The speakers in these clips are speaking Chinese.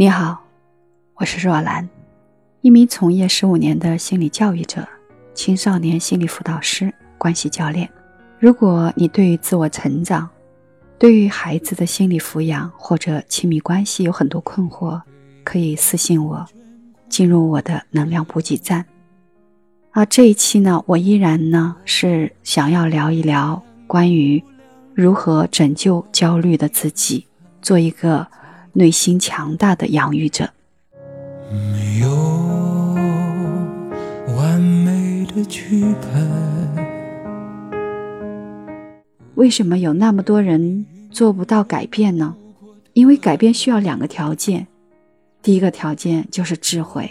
你好，我是若兰，一名从业十五年的心理教育者、青少年心理辅导师、关系教练。如果你对于自我成长、对于孩子的心理抚养或者亲密关系有很多困惑，可以私信我，进入我的能量补给站。啊，这一期呢，我依然呢是想要聊一聊关于如何拯救焦虑的自己，做一个。内心强大的养育者。没有完美的剧本。为什么有那么多人做不到改变呢？因为改变需要两个条件。第一个条件就是智慧，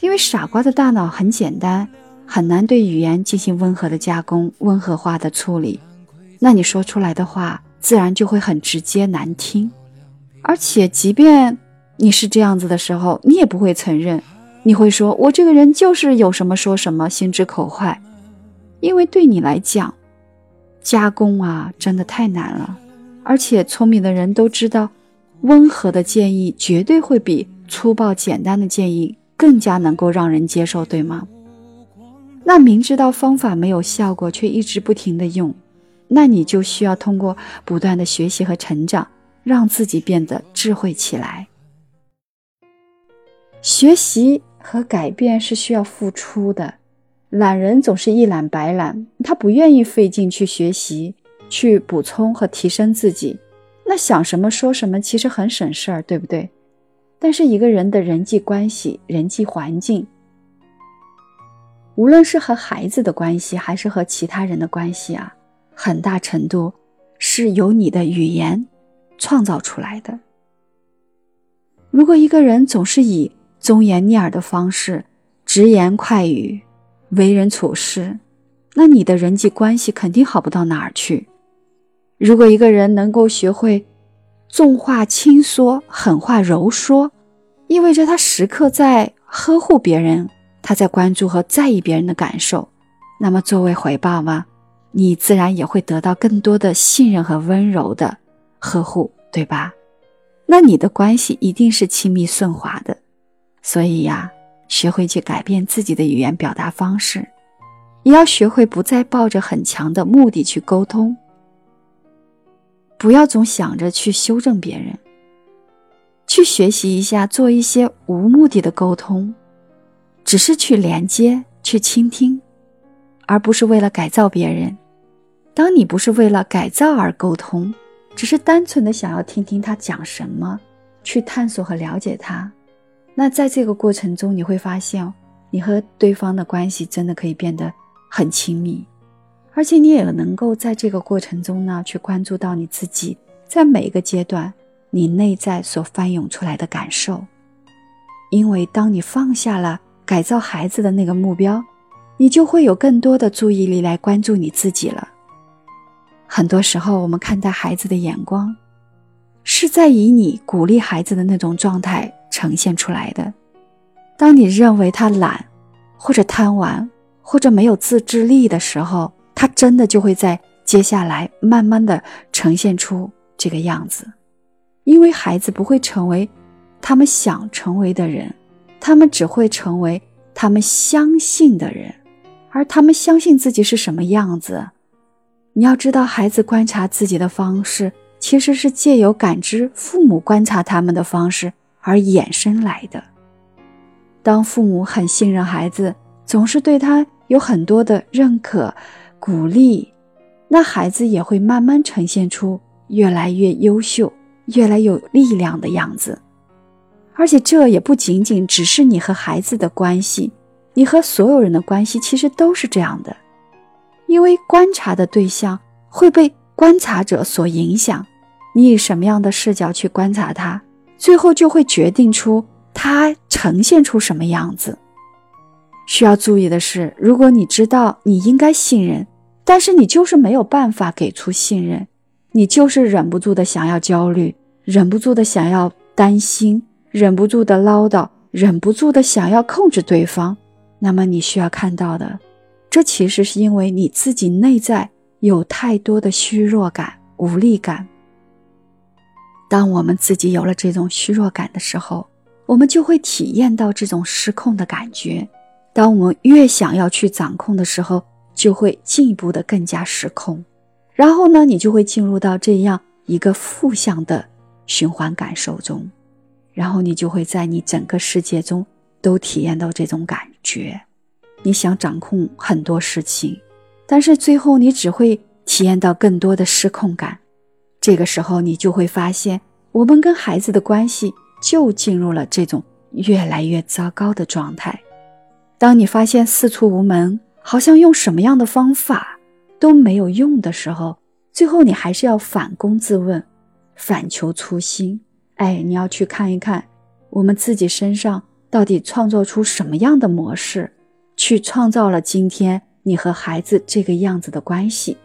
因为傻瓜的大脑很简单，很难对语言进行温和的加工、温和化的处理。那你说出来的话，自然就会很直接、难听。而且，即便你是这样子的时候，你也不会承认。你会说：“我这个人就是有什么说什么，心直口快。”因为对你来讲，加工啊，真的太难了。而且，聪明的人都知道，温和的建议绝对会比粗暴简单的建议更加能够让人接受，对吗？那明知道方法没有效果，却一直不停的用，那你就需要通过不断的学习和成长。让自己变得智慧起来。学习和改变是需要付出的，懒人总是一懒百懒，他不愿意费劲去学习、去补充和提升自己。那想什么说什么，其实很省事儿，对不对？但是一个人的人际关系、人际环境，无论是和孩子的关系，还是和其他人的关系啊，很大程度是由你的语言。创造出来的。如果一个人总是以忠言逆耳的方式、直言快语为人处事，那你的人际关系肯定好不到哪儿去。如果一个人能够学会重话轻说、狠话柔说，意味着他时刻在呵护别人，他在关注和在意别人的感受。那么作为回报嘛，你自然也会得到更多的信任和温柔的。呵护，对吧？那你的关系一定是亲密顺滑的。所以呀，学会去改变自己的语言表达方式，也要学会不再抱着很强的目的去沟通。不要总想着去修正别人，去学习一下做一些无目的的沟通，只是去连接、去倾听，而不是为了改造别人。当你不是为了改造而沟通。只是单纯的想要听听他讲什么，去探索和了解他。那在这个过程中，你会发现，你和对方的关系真的可以变得很亲密，而且你也能够在这个过程中呢，去关注到你自己在每一个阶段你内在所翻涌出来的感受。因为当你放下了改造孩子的那个目标，你就会有更多的注意力来关注你自己了。很多时候，我们看待孩子的眼光，是在以你鼓励孩子的那种状态呈现出来的。当你认为他懒，或者贪玩，或者没有自制力的时候，他真的就会在接下来慢慢的呈现出这个样子。因为孩子不会成为他们想成为的人，他们只会成为他们相信的人，而他们相信自己是什么样子。你要知道，孩子观察自己的方式，其实是借由感知父母观察他们的方式而衍生来的。当父母很信任孩子，总是对他有很多的认可、鼓励，那孩子也会慢慢呈现出越来越优秀、越来越有力量的样子。而且，这也不仅仅只是你和孩子的关系，你和所有人的关系，其实都是这样的。因为观察的对象会被观察者所影响，你以什么样的视角去观察他，最后就会决定出他呈现出什么样子。需要注意的是，如果你知道你应该信任，但是你就是没有办法给出信任，你就是忍不住的想要焦虑，忍不住的想要担心，忍不住的唠叨，忍不住的想要控制对方，那么你需要看到的。这其实是因为你自己内在有太多的虚弱感、无力感。当我们自己有了这种虚弱感的时候，我们就会体验到这种失控的感觉。当我们越想要去掌控的时候，就会进一步的更加失控。然后呢，你就会进入到这样一个负向的循环感受中，然后你就会在你整个世界中都体验到这种感觉。你想掌控很多事情，但是最后你只会体验到更多的失控感。这个时候，你就会发现，我们跟孩子的关系就进入了这种越来越糟糕的状态。当你发现四处无门，好像用什么样的方法。都没有用的时候，最后你还是要反躬自问，反求初心。哎，你要去看一看我们自己身上到底创造出什么样的模式，去创造了今天你和孩子这个样子的关系。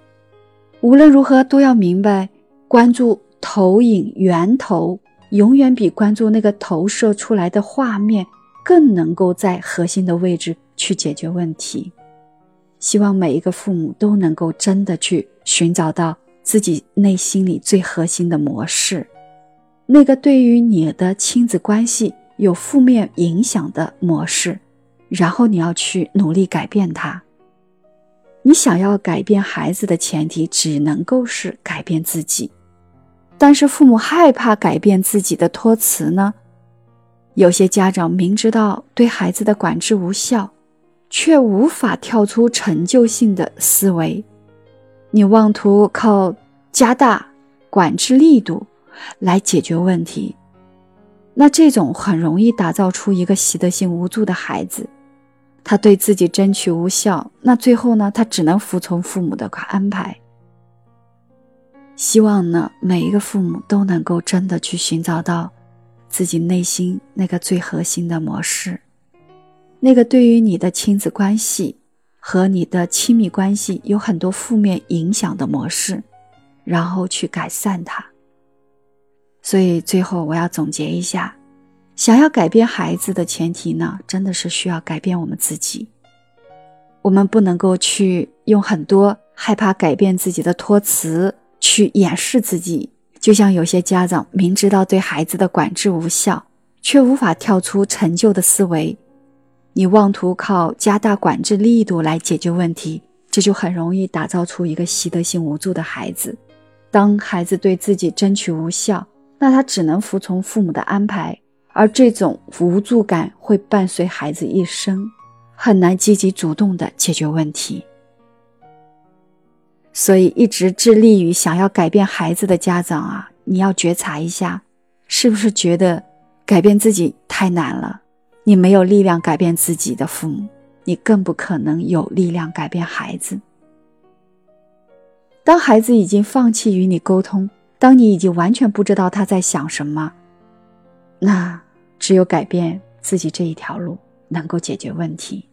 无论如何，都要明白，关注投影源头，永远比关注那个投射出来的画面更能够在核心的位置去解决问题。希望每一个父母都能够真的去寻找到自己内心里最核心的模式，那个对于你的亲子关系有负面影响的模式，然后你要去努力改变它。你想要改变孩子的前提，只能够是改变自己。但是父母害怕改变自己的托词呢？有些家长明知道对孩子的管制无效。却无法跳出陈旧性的思维，你妄图靠加大管制力度来解决问题，那这种很容易打造出一个习得性无助的孩子，他对自己争取无效，那最后呢，他只能服从父母的安排。希望呢，每一个父母都能够真的去寻找到自己内心那个最核心的模式。那个对于你的亲子关系和你的亲密关系有很多负面影响的模式，然后去改善它。所以最后我要总结一下：想要改变孩子的前提呢，真的是需要改变我们自己。我们不能够去用很多害怕改变自己的托词去掩饰自己，就像有些家长明知道对孩子的管制无效，却无法跳出陈旧的思维。你妄图靠加大管制力度来解决问题，这就很容易打造出一个习得性无助的孩子。当孩子对自己争取无效，那他只能服从父母的安排，而这种无助感会伴随孩子一生，很难积极主动的解决问题。所以，一直致力于想要改变孩子的家长啊，你要觉察一下，是不是觉得改变自己太难了？你没有力量改变自己的父母，你更不可能有力量改变孩子。当孩子已经放弃与你沟通，当你已经完全不知道他在想什么，那只有改变自己这一条路能够解决问题。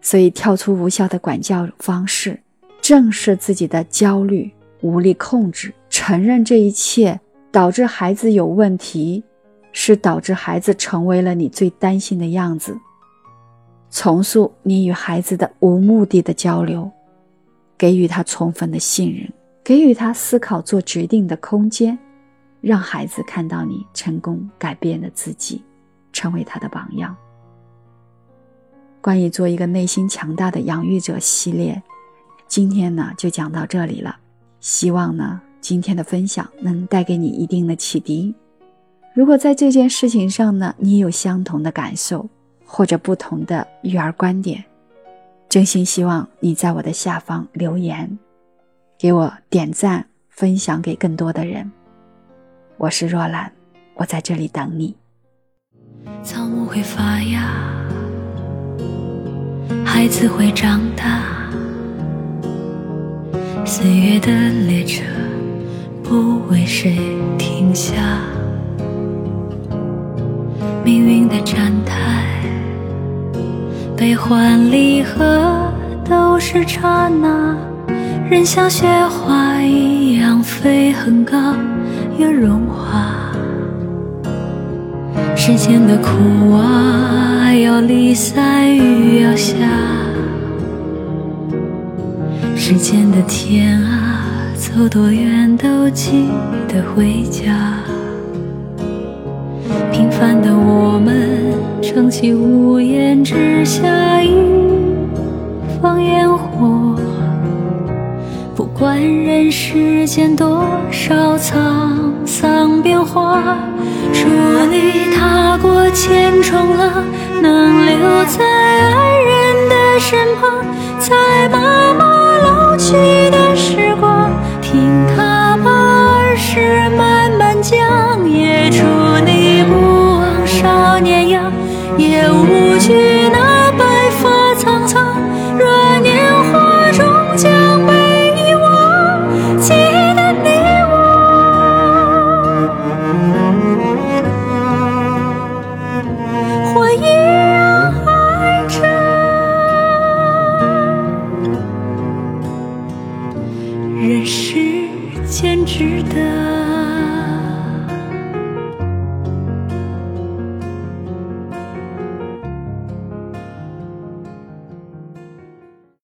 所以，跳出无效的管教方式，正视自己的焦虑、无力控制，承认这一切导致孩子有问题。是导致孩子成为了你最担心的样子。重塑你与孩子的无目的的交流，给予他充分的信任，给予他思考做决定的空间，让孩子看到你成功改变了自己，成为他的榜样。关于做一个内心强大的养育者系列，今天呢就讲到这里了。希望呢今天的分享能带给你一定的启迪。如果在这件事情上呢，你有相同的感受或者不同的育儿观点，真心希望你在我的下方留言，给我点赞，分享给更多的人。我是若兰，我在这里等你。草木会发芽，孩子会长大，岁月的列车不为谁停下。命运的站台，悲欢离合都是刹那。人像雪花一样飞很高，又融化。世间的苦啊，要离散雨要下。世间的天啊，走多远都记得回家。平凡的我们。撑起屋檐之下一方烟火。不管人世间多少沧桑变化，祝你踏过千重浪，能留在爱人的身旁，在妈妈老去的时光。